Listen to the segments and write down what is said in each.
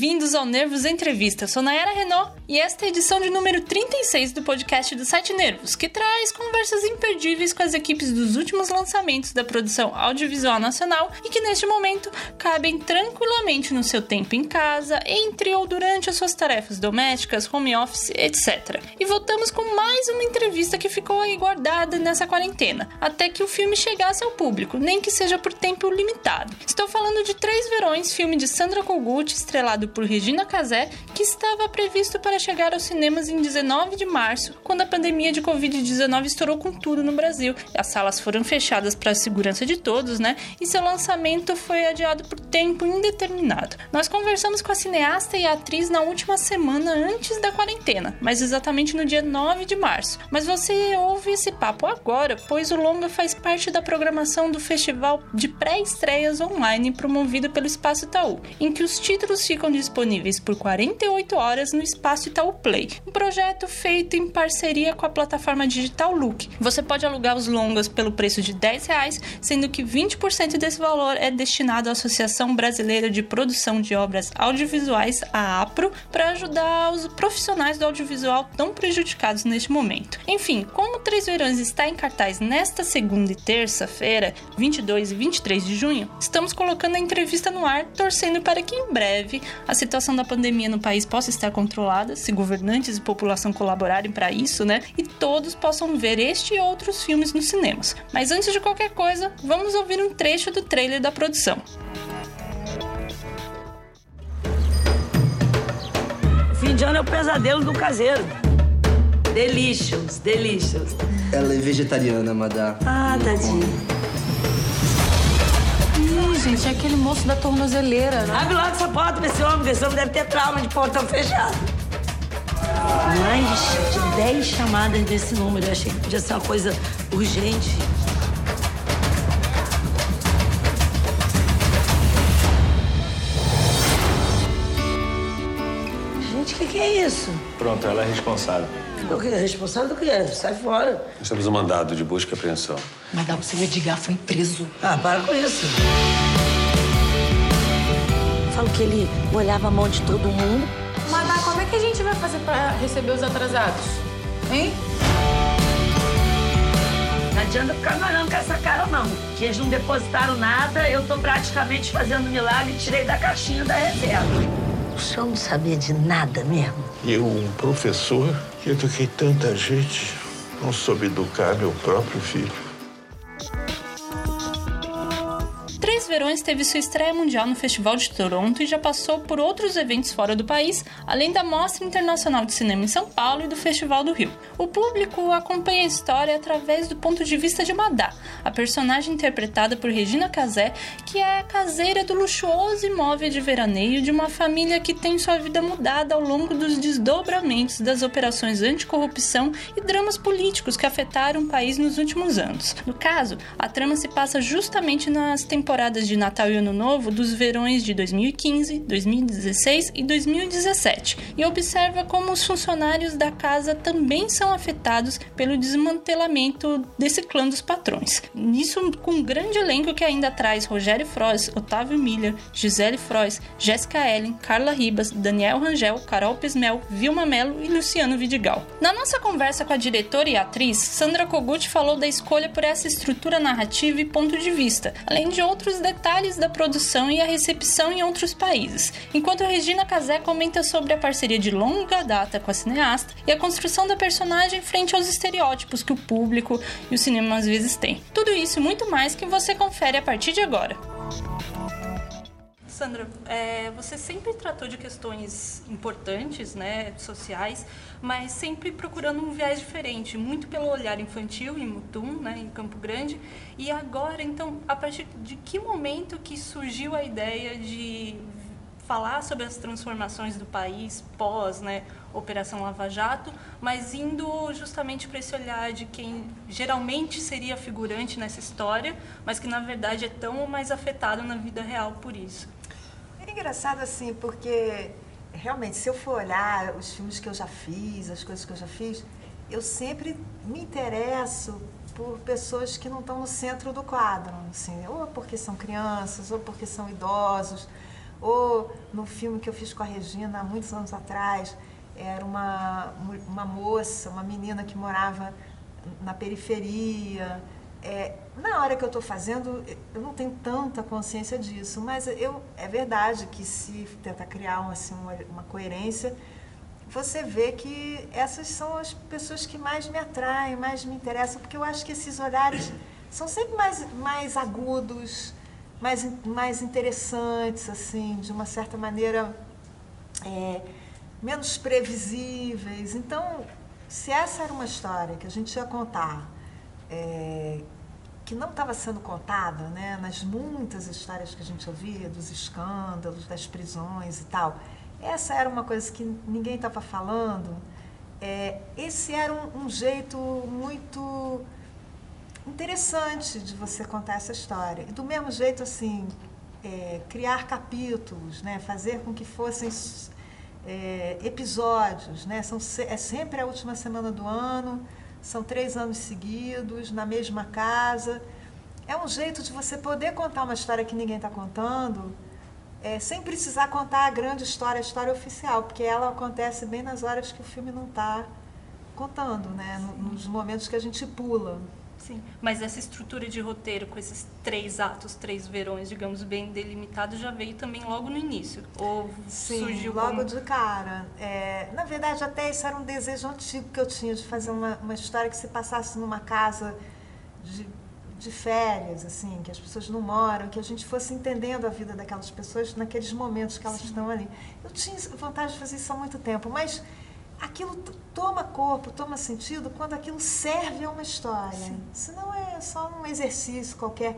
bem-vindos ao Nervos Entrevista. Sou Nayara Renault e esta é a edição de número 36 do podcast do site Nervos, que traz conversas imperdíveis com as equipes dos últimos lançamentos da produção audiovisual nacional e que neste momento cabem tranquilamente no seu tempo em casa, entre ou durante as suas tarefas domésticas, home office, etc. E voltamos com mais uma entrevista que ficou aí guardada nessa quarentena, até que o filme chegasse ao público, nem que seja por tempo limitado. Estou falando de Três Verões, filme de Sandra Kogut, estrelado por Regina Casé, que estava previsto para chegar aos cinemas em 19 de março, quando a pandemia de Covid-19 estourou com tudo no Brasil. As salas foram fechadas para a segurança de todos, né? E seu lançamento foi adiado por tempo indeterminado. Nós conversamos com a cineasta e a atriz na última semana antes da quarentena, mas exatamente no dia 9 de março. Mas você ouve esse papo agora, pois o longa faz parte da programação do festival de pré-estreias online promovido pelo Espaço Itaú, em que os títulos ficam disponíveis por 48 horas no Espaço Itaú Play, um projeto feito em parceria com a plataforma digital Look. Você pode alugar os longas pelo preço de 10 reais, sendo que 20% desse valor é destinado à Associação Brasileira de Produção de Obras Audiovisuais, a APRO, para ajudar os profissionais do audiovisual tão prejudicados neste momento. Enfim, como Três Verões está em cartaz nesta segunda e terça-feira, 22 e 23 de junho, estamos colocando a entrevista no ar, torcendo para que em breve a situação da pandemia no país possa estar controlada, se governantes e população colaborarem para isso, né? E todos possam ver este e outros filmes nos cinemas. Mas antes de qualquer coisa, vamos ouvir um trecho do trailer da produção. Fim de ano é o pesadelo do caseiro. Delicious, delicious. Ela é vegetariana, madá. Ah, tadinho. Gente, é aquele moço da tornozeleira, né? Abre logo essa porta pra esse homem, que esse homem deve ter trauma de portão fechado. Mais de 10 chamadas desse número. Eu achei que podia ser uma coisa urgente. Gente, o que, que é isso? Pronto, ela é responsável. O que? Responsável do quê? Sai fora. Nós temos um mandado de busca e apreensão. Mas dá o seu Edgar foi preso. Ah, para com isso. Falo que ele molhava a mão de todo mundo. Madá, como é que a gente vai fazer pra receber os atrasados? Hein? Não adianta ficar me olhando com essa cara, não. Que eles não depositaram nada, eu tô praticamente fazendo milagre e tirei da caixinha da reserva. O senhor não sabia de nada mesmo? Eu, um professor, que eduquei tanta gente, não soube educar meu próprio filho. Teve sua estreia mundial no Festival de Toronto e já passou por outros eventos fora do país, além da Mostra Internacional de Cinema em São Paulo e do Festival do Rio. O público acompanha a história através do ponto de vista de Madá, a personagem interpretada por Regina Casé, que é caseira do luxuoso imóvel de veraneio de uma família que tem sua vida mudada ao longo dos desdobramentos das operações anticorrupção e dramas políticos que afetaram o país nos últimos anos. No caso, a trama se passa justamente nas temporadas de Natal e Ano Novo dos verões de 2015, 2016 e 2017 e observa como os funcionários da casa também são afetados pelo desmantelamento desse clã dos patrões. Nisso, com um grande elenco que ainda traz Rogério Frois, Otávio Miller, Gisele Frois, Jéssica Ellen, Carla Ribas, Daniel Rangel, Carol Pismel, Vilma Mello e Luciano Vidigal. Na nossa conversa com a diretora e atriz, Sandra Kogut falou da escolha por essa estrutura narrativa e ponto de vista, além de outros detalhes da produção e a recepção em outros países, enquanto Regina Casé comenta sobre a parceria de longa data com a cineasta e a construção da personagem frente aos estereótipos que o público e o cinema às vezes têm. Tudo isso e muito mais que você confere a partir de agora. Sandra, é, você sempre tratou de questões importantes, né, sociais, mas sempre procurando um viés diferente, muito pelo olhar infantil em Mutum, né, em Campo Grande. E agora, então, a partir de que momento que surgiu a ideia de falar sobre as transformações do país pós, né, Operação Lava Jato, mas indo justamente para esse olhar de quem geralmente seria figurante nessa história, mas que na verdade é tão mais afetado na vida real por isso. Engraçado assim, porque realmente, se eu for olhar os filmes que eu já fiz, as coisas que eu já fiz, eu sempre me interesso por pessoas que não estão no centro do quadro, assim, ou porque são crianças, ou porque são idosos, Ou no filme que eu fiz com a Regina há muitos anos atrás, era uma, uma moça, uma menina que morava na periferia. É, na hora que eu estou fazendo, eu não tenho tanta consciência disso, mas eu, é verdade que se tenta criar uma, assim, uma, uma coerência, você vê que essas são as pessoas que mais me atraem, mais me interessam, porque eu acho que esses olhares são sempre mais, mais agudos, mais, mais interessantes, assim, de uma certa maneira é, menos previsíveis. Então, se essa era uma história que a gente ia contar, é, que não estava sendo contada, né, nas muitas histórias que a gente ouvia, dos escândalos, das prisões e tal, essa era uma coisa que ninguém estava falando. É, esse era um, um jeito muito interessante de você contar essa história. E do mesmo jeito, assim, é, criar capítulos, né? fazer com que fossem é, episódios, né? São, é sempre a última semana do ano, são três anos seguidos, na mesma casa. É um jeito de você poder contar uma história que ninguém está contando, é, sem precisar contar a grande história, a história oficial, porque ela acontece bem nas horas que o filme não está contando, né? Nos momentos que a gente pula. Sim, mas essa estrutura de roteiro com esses três atos, três verões, digamos, bem delimitados, já veio também logo no início? Ou Sim, surgiu logo como... de cara. É, na verdade, até isso era um desejo antigo que eu tinha de fazer uma, uma história que se passasse numa casa de, de férias, assim, que as pessoas não moram, que a gente fosse entendendo a vida daquelas pessoas naqueles momentos que elas Sim. estão ali. Eu tinha vontade de fazer isso há muito tempo, mas aquilo toma corpo, toma sentido quando aquilo serve a uma história. Sim. Senão é só um exercício qualquer.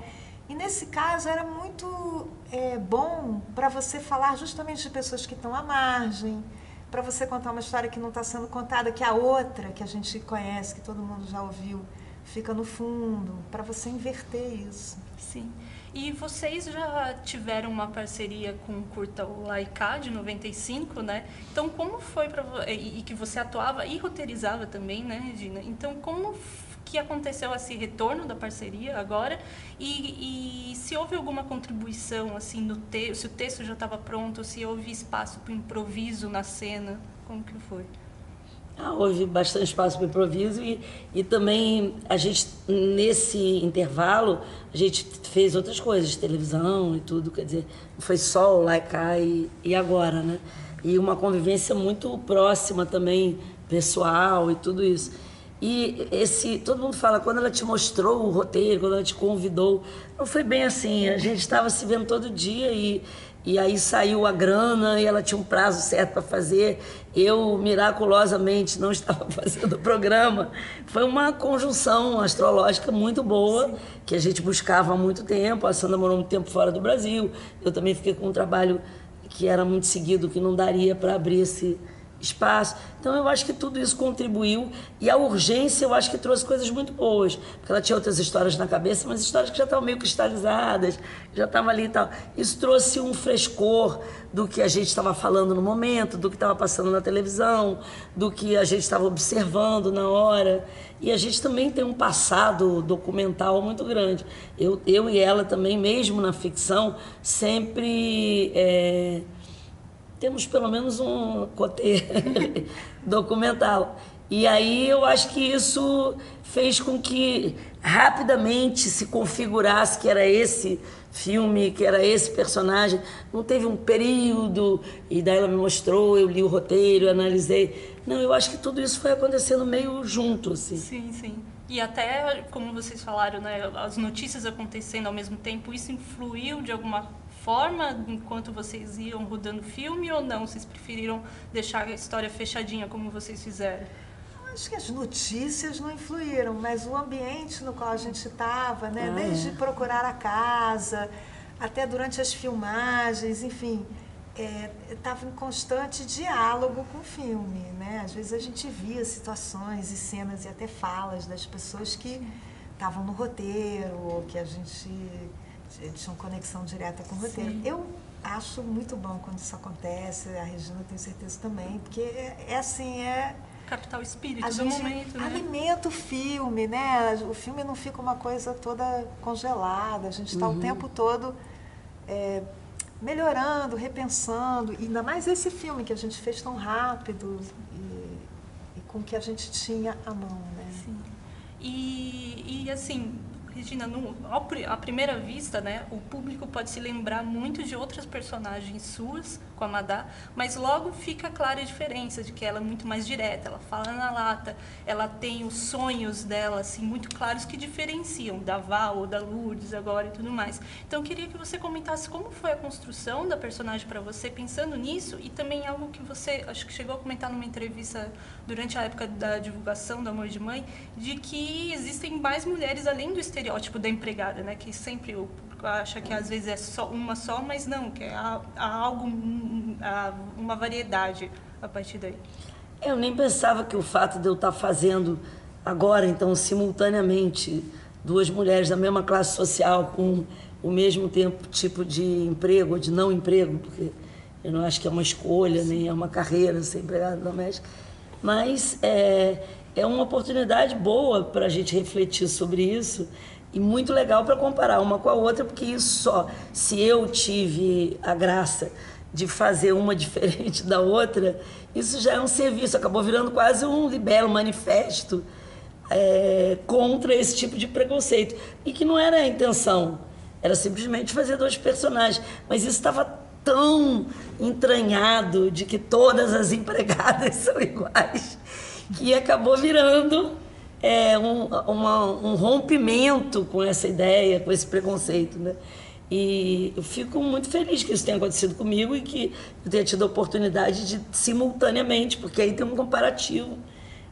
E nesse caso era muito é, bom para você falar justamente de pessoas que estão à margem, para você contar uma história que não está sendo contada, que a outra que a gente conhece, que todo mundo já ouviu, fica no fundo, para você inverter isso. Sim. E vocês já tiveram uma parceria com o Curta o Laika de 95, né? Então, como foi para e que você atuava e roteirizava também, né, Regina? Então, como que aconteceu esse retorno da parceria agora e, e se houve alguma contribuição assim no texto, se o texto já estava pronto, se houve espaço para improviso na cena, como que foi? Houve bastante espaço para improviso e, e também a gente, nesse intervalo, a gente fez outras coisas, televisão e tudo, quer dizer, foi só o Laika e, e agora, né? E uma convivência muito próxima também, pessoal e tudo isso. E esse, todo mundo fala, quando ela te mostrou o roteiro, quando ela te convidou, não foi bem assim, a gente estava se vendo todo dia e e aí saiu a grana e ela tinha um prazo certo para fazer. Eu, miraculosamente, não estava fazendo o programa. Foi uma conjunção astrológica muito boa, Sim. que a gente buscava há muito tempo. A Sandra morou muito tempo fora do Brasil. Eu também fiquei com um trabalho que era muito seguido, que não daria para abrir esse, espaço. Então eu acho que tudo isso contribuiu e a urgência eu acho que trouxe coisas muito boas, porque ela tinha outras histórias na cabeça, mas histórias que já estavam meio cristalizadas, já estavam ali e tal. Isso trouxe um frescor do que a gente estava falando no momento, do que estava passando na televisão, do que a gente estava observando na hora. E a gente também tem um passado documental muito grande. Eu, eu e ela também, mesmo na ficção, sempre é, temos pelo menos um cotê documental. E aí eu acho que isso fez com que rapidamente se configurasse que era esse filme, que era esse personagem. Não teve um período, e daí ela me mostrou, eu li o roteiro, analisei. Não, eu acho que tudo isso foi acontecendo meio junto, assim. Sim, sim. E até, como vocês falaram, né, as notícias acontecendo ao mesmo tempo, isso influiu de alguma forma enquanto vocês iam rodando filme ou não? Vocês preferiram deixar a história fechadinha como vocês fizeram? Acho que as notícias não influíram, mas o ambiente no qual a gente estava, né? Ah. Desde procurar a casa, até durante as filmagens, enfim, estava é, em constante diálogo com o filme, né? Às vezes a gente via situações e cenas e até falas das pessoas que estavam no roteiro, ou que a gente eles tinham conexão direta com o roteiro. Sim. Eu acho muito bom quando isso acontece, a Regina tem certeza também, porque é, é assim, é capital espírito a do momento, né? Alimenta o filme, né? O filme não fica uma coisa toda congelada, a gente está uhum. o tempo todo é, melhorando, repensando, e ainda mais esse filme que a gente fez tão rápido e, e com o que a gente tinha à mão, né? Sim. E, e assim, Regina, no, ao, à primeira vista, né, o público pode se lembrar muito de outras personagens suas com a Madá, mas logo fica clara a diferença de que ela é muito mais direta, ela fala na lata, ela tem os sonhos dela assim muito claros que diferenciam da Val ou da Lourdes agora e tudo mais. Então eu queria que você comentasse como foi a construção da personagem para você pensando nisso e também algo que você acho que chegou a comentar numa entrevista durante a época da divulgação do Amor de Mãe, de que existem mais mulheres além do estereótipo da empregada, né? Que sempre o acha que às vezes é só uma só, mas não, que há, há algo, uma variedade a partir daí. Eu nem pensava que o fato de eu estar fazendo agora, então, simultaneamente, duas mulheres da mesma classe social com o mesmo tempo tipo de emprego ou de não emprego, porque eu não acho que é uma escolha, nem é uma carreira ser empregada doméstica, mas é, é uma oportunidade boa para a gente refletir sobre isso e muito legal para comparar uma com a outra, porque isso só, se eu tive a graça de fazer uma diferente da outra, isso já é um serviço, acabou virando quase um libelo manifesto é, contra esse tipo de preconceito. E que não era a intenção, era simplesmente fazer dois personagens. Mas isso estava tão entranhado de que todas as empregadas são iguais, que acabou virando é, um, uma, um rompimento com essa ideia, com esse preconceito. Né? E eu fico muito feliz que isso tenha acontecido comigo e que eu tenha tido a oportunidade de simultaneamente, porque aí tem um comparativo.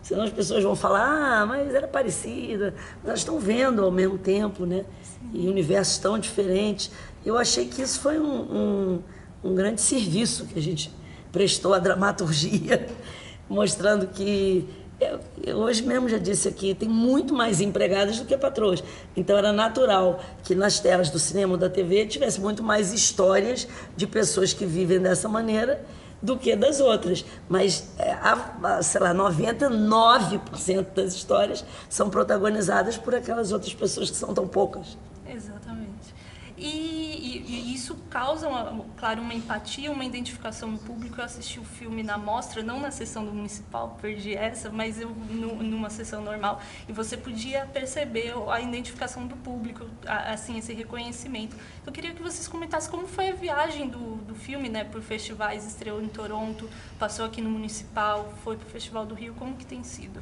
Senão as pessoas vão falar, ah, mas era parecida. Mas elas estão vendo ao mesmo tempo, né? E universos tão diferentes. Eu achei que isso foi um, um um grande serviço que a gente prestou à dramaturgia, mostrando que eu, eu, hoje mesmo já disse aqui, tem muito mais empregadas do que patroas. Então era natural que nas telas do cinema ou da TV tivesse muito mais histórias de pessoas que vivem dessa maneira do que das outras. Mas, é, a, sei lá, 99% das histórias são protagonizadas por aquelas outras pessoas que são tão poucas. Exatamente. E e, isso causa, uma, claro, uma empatia, uma identificação no público. Eu assisti o filme na mostra, não na sessão do municipal, perdi essa, mas eu no, numa sessão normal. E você podia perceber a identificação do público, assim, esse reconhecimento. Eu queria que vocês comentassem como foi a viagem do, do filme, né, por festivais, estreou em Toronto, passou aqui no municipal, foi para o Festival do Rio, como que tem sido?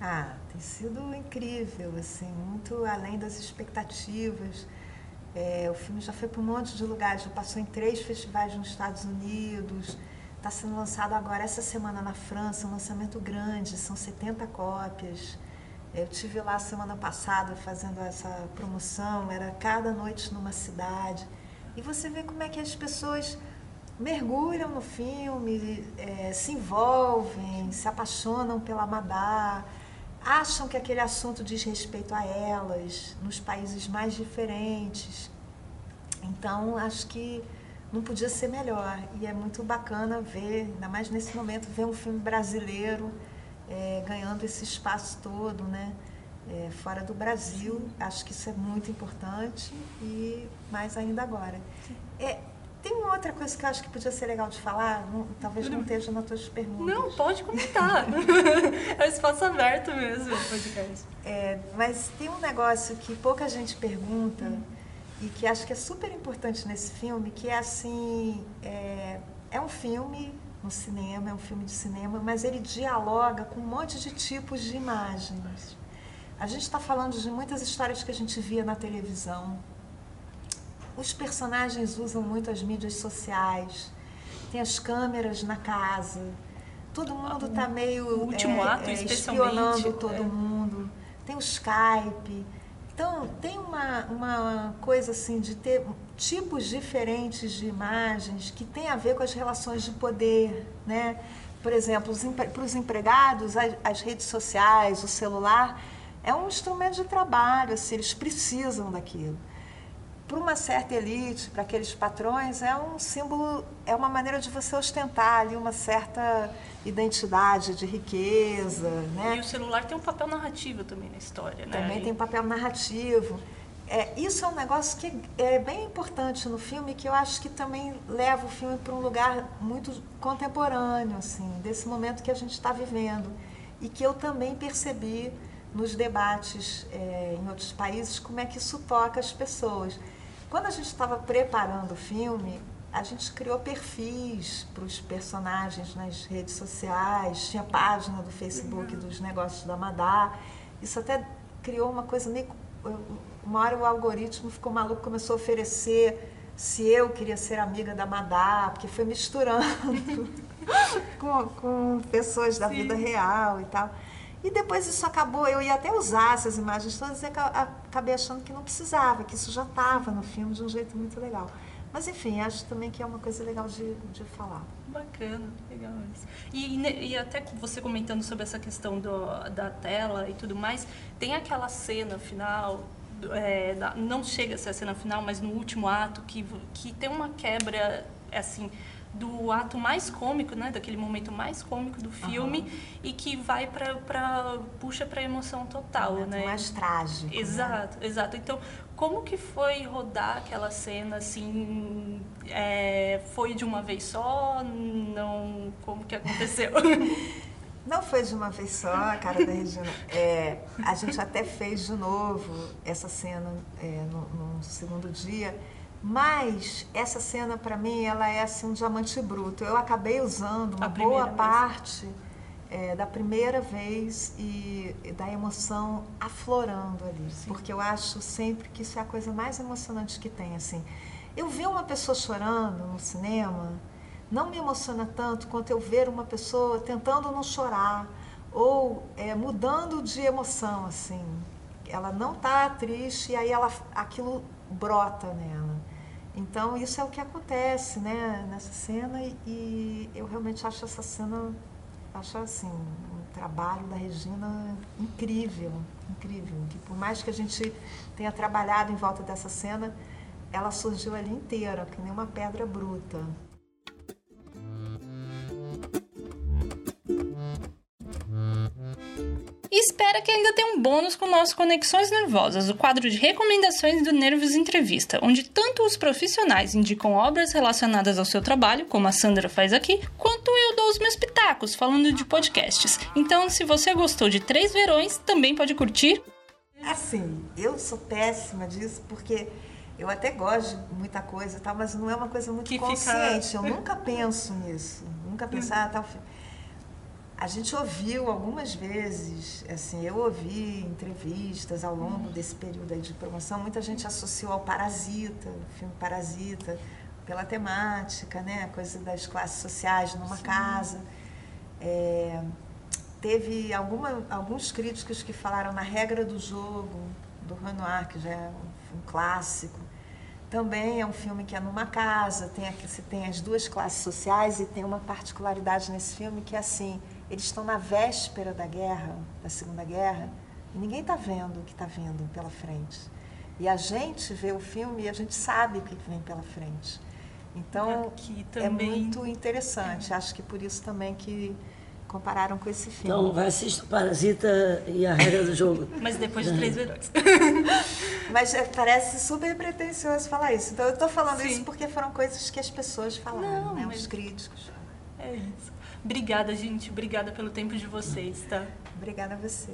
Ah, tem sido incrível, assim, muito além das expectativas. É, o filme já foi para um monte de lugares, já passou em três festivais nos Estados Unidos. Está sendo lançado agora essa semana na França, um lançamento grande, são 70 cópias. É, eu tive lá semana passada fazendo essa promoção, era cada noite numa cidade. E você vê como é que as pessoas mergulham no filme, é, se envolvem, se apaixonam pela Madá, acham que aquele assunto diz respeito a elas, nos países mais diferentes. Então, acho que não podia ser melhor. E é muito bacana ver, ainda mais nesse momento, ver um filme brasileiro é, ganhando esse espaço todo, né? É, fora do Brasil. Acho que isso é muito importante e mais ainda agora. É, tem uma outra coisa que eu acho que podia ser legal de falar, não, talvez não esteja nas tuas perguntas. Não, pode comentar. é um espaço aberto mesmo podcast. É, mas tem um negócio que pouca gente pergunta hum. e que acho que é super importante nesse filme, que é assim, é, é um filme no cinema, é um filme de cinema, mas ele dialoga com um monte de tipos de imagens. A gente está falando de muitas histórias que a gente via na televisão, os personagens usam muito as mídias sociais, tem as câmeras na casa, todo mundo está meio o último é, ato, é, espionando todo é. mundo, tem o Skype. Então, tem uma, uma coisa assim de ter tipos diferentes de imagens que tem a ver com as relações de poder, né? Por exemplo, para os empregados, as, as redes sociais, o celular, é um instrumento de trabalho, assim, eles precisam daquilo para uma certa elite, para aqueles patrões, é um símbolo, é uma maneira de você ostentar ali uma certa identidade de riqueza, né? E o celular tem um papel narrativo também na história, né? Também tem um papel narrativo. É, isso é um negócio que é bem importante no filme, que eu acho que também leva o filme para um lugar muito contemporâneo, assim, desse momento que a gente está vivendo. E que eu também percebi nos debates é, em outros países como é que isso toca as pessoas. Quando a gente estava preparando o filme, a gente criou perfis para os personagens nas redes sociais, tinha página do Facebook dos negócios da Madá. Isso até criou uma coisa meio uma hora o algoritmo ficou maluco, começou a oferecer se eu queria ser amiga da Madá, porque foi misturando com, com pessoas da Sim. vida real e tal. E depois isso acabou, eu ia até usar essas imagens todas e acabei achando que não precisava, que isso já estava no filme de um jeito muito legal. Mas enfim, acho também que é uma coisa legal de, de falar. Bacana, legal isso. E, e até você comentando sobre essa questão do, da tela e tudo mais, tem aquela cena final é, não chega a ser a cena final, mas no último ato, que, que tem uma quebra, assim, do ato mais cômico, né, daquele momento mais cômico do filme uhum. e que vai para puxa para emoção total, um né? Mais trágico. Né? Exato, né? exato. Então, como que foi rodar aquela cena assim? É, foi de uma vez só? Não, como que aconteceu? Não foi de uma vez só, a cara da Regina. É, a gente até fez de novo essa cena é, no, no, segundo dia, mas essa cena para mim ela é assim um diamante bruto. Eu acabei usando uma boa parte é, da primeira vez e, e, da emoção aflorando ali, Sim. porque eu acho sempre que isso é a coisa mais emocionante que tem. Assim, eu ver uma pessoa chorando no cinema não me emociona tanto quanto eu ver uma pessoa tentando não chorar ou é, mudando de emoção, assim. Ela não está triste e aí ela, aquilo brota nela. Então, isso é o que acontece né, nessa cena e, e eu realmente acho essa cena, acho assim, um trabalho da Regina incrível, incrível. Que por mais que a gente tenha trabalhado em volta dessa cena, ela surgiu ali inteira, que nem uma pedra bruta. E espera que ainda tem um bônus com nosso Conexões Nervosas, o quadro de recomendações do Nervos Entrevista, onde tanto os profissionais indicam obras relacionadas ao seu trabalho, como a Sandra faz aqui, quanto eu dou os meus pitacos falando de podcasts. Então, se você gostou de Três Verões, também pode curtir. Assim, eu sou péssima disso porque eu até gosto de muita coisa, tá, mas não é uma coisa muito que consciente. Fica... Eu nunca penso nisso. Nunca pensar, ah, tal. A gente ouviu algumas vezes, assim, eu ouvi entrevistas ao longo desse período aí de promoção, muita gente associou ao Parasita, o filme Parasita, pela temática, né, coisa das classes sociais numa Sim. casa. É, teve alguma, alguns críticos que falaram na regra do jogo, do Renoir, que já é um, um clássico. Também é um filme que é numa casa, tem aqui, você tem as duas classes sociais e tem uma particularidade nesse filme que é assim, eles estão na véspera da guerra, da Segunda Guerra, e ninguém está vendo o que está vindo pela frente. E a gente vê o filme e a gente sabe o que vem pela frente. Então, é também... é muito interessante. Acho que por isso também que compararam com esse filme. Então, vai assistir Parasita e a regra do jogo. Mas depois de três verões. Mas é, parece super pretencioso falar isso. Então, eu estou falando Sim. isso porque foram coisas que as pessoas falaram, Não, né? Os críticos. É isso. Obrigada, gente. Obrigada pelo tempo de vocês, tá? Obrigada a você.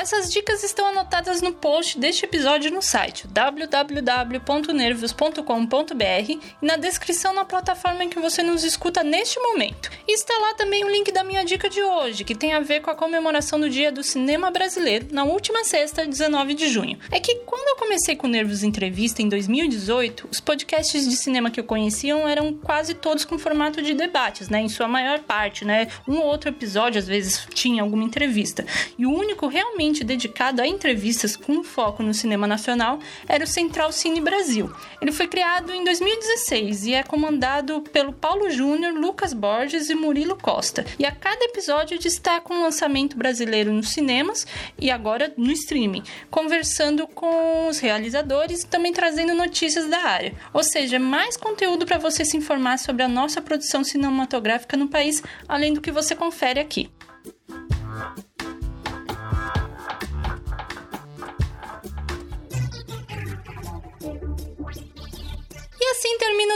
Essas dicas estão anotadas no post deste episódio no site www.nervos.com.br e na descrição na plataforma em que você nos escuta neste momento. E está lá também o link da minha dica de hoje, que tem a ver com a comemoração do Dia do Cinema Brasileiro na última sexta, 19 de junho. É que quando eu comecei com Nervos Entrevista em 2018, os podcasts de cinema que eu conhecia eram quase todos com formato de debates, né? Em sua maior parte, né? Um ou outro episódio às vezes tinha alguma entrevista. E o único realmente dedicado a entrevistas com foco no cinema nacional era o Central Cine Brasil. Ele foi criado em 2016 e é comandado pelo Paulo Júnior, Lucas Borges e Murilo Costa. E a cada episódio destaca um lançamento brasileiro nos cinemas e agora no streaming, conversando com os realizadores e também trazendo notícias da área. Ou seja, mais conteúdo para você se informar sobre a nossa produção cinematográfica no país, além do que você confere aqui.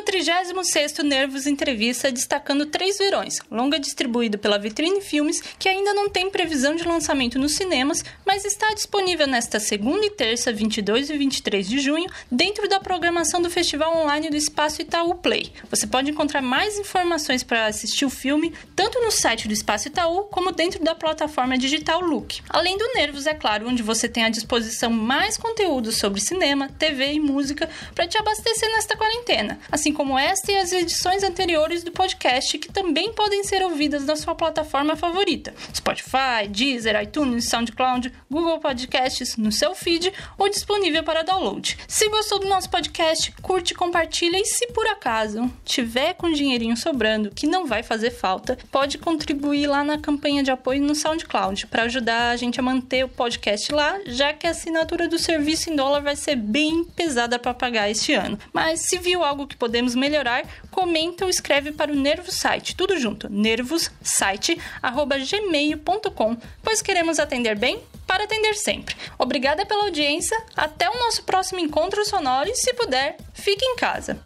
36º Nervos Entrevista destacando Três Verões, longa distribuído pela Vitrine Filmes, que ainda não tem previsão de lançamento nos cinemas, mas está disponível nesta segunda e terça, 22 e 23 de junho, dentro da programação do Festival Online do Espaço Itaú Play. Você pode encontrar mais informações para assistir o filme tanto no site do Espaço Itaú como dentro da plataforma digital Look. Além do Nervos, é claro, onde você tem à disposição mais conteúdos sobre cinema, TV e música para te abastecer nesta quarentena, assim como esta e as edições anteriores do podcast que também podem ser ouvidas na sua plataforma favorita: Spotify, Deezer, iTunes, SoundCloud, Google Podcasts, no seu feed ou disponível para download. Se gostou do nosso podcast, curte, compartilha e se por acaso tiver com dinheirinho sobrando, que não vai fazer falta, pode contribuir lá na campanha de apoio no SoundCloud para ajudar a gente a manter o podcast lá, já que a assinatura do serviço em dólar vai ser bem pesada para pagar este ano. Mas se viu algo que podemos melhorar, comenta ou escreve para o Nervos Site, tudo junto, nervossite@gmail.com, pois queremos atender bem para atender sempre. Obrigada pela audiência, até o nosso próximo encontro sonoro e se puder, fique em casa.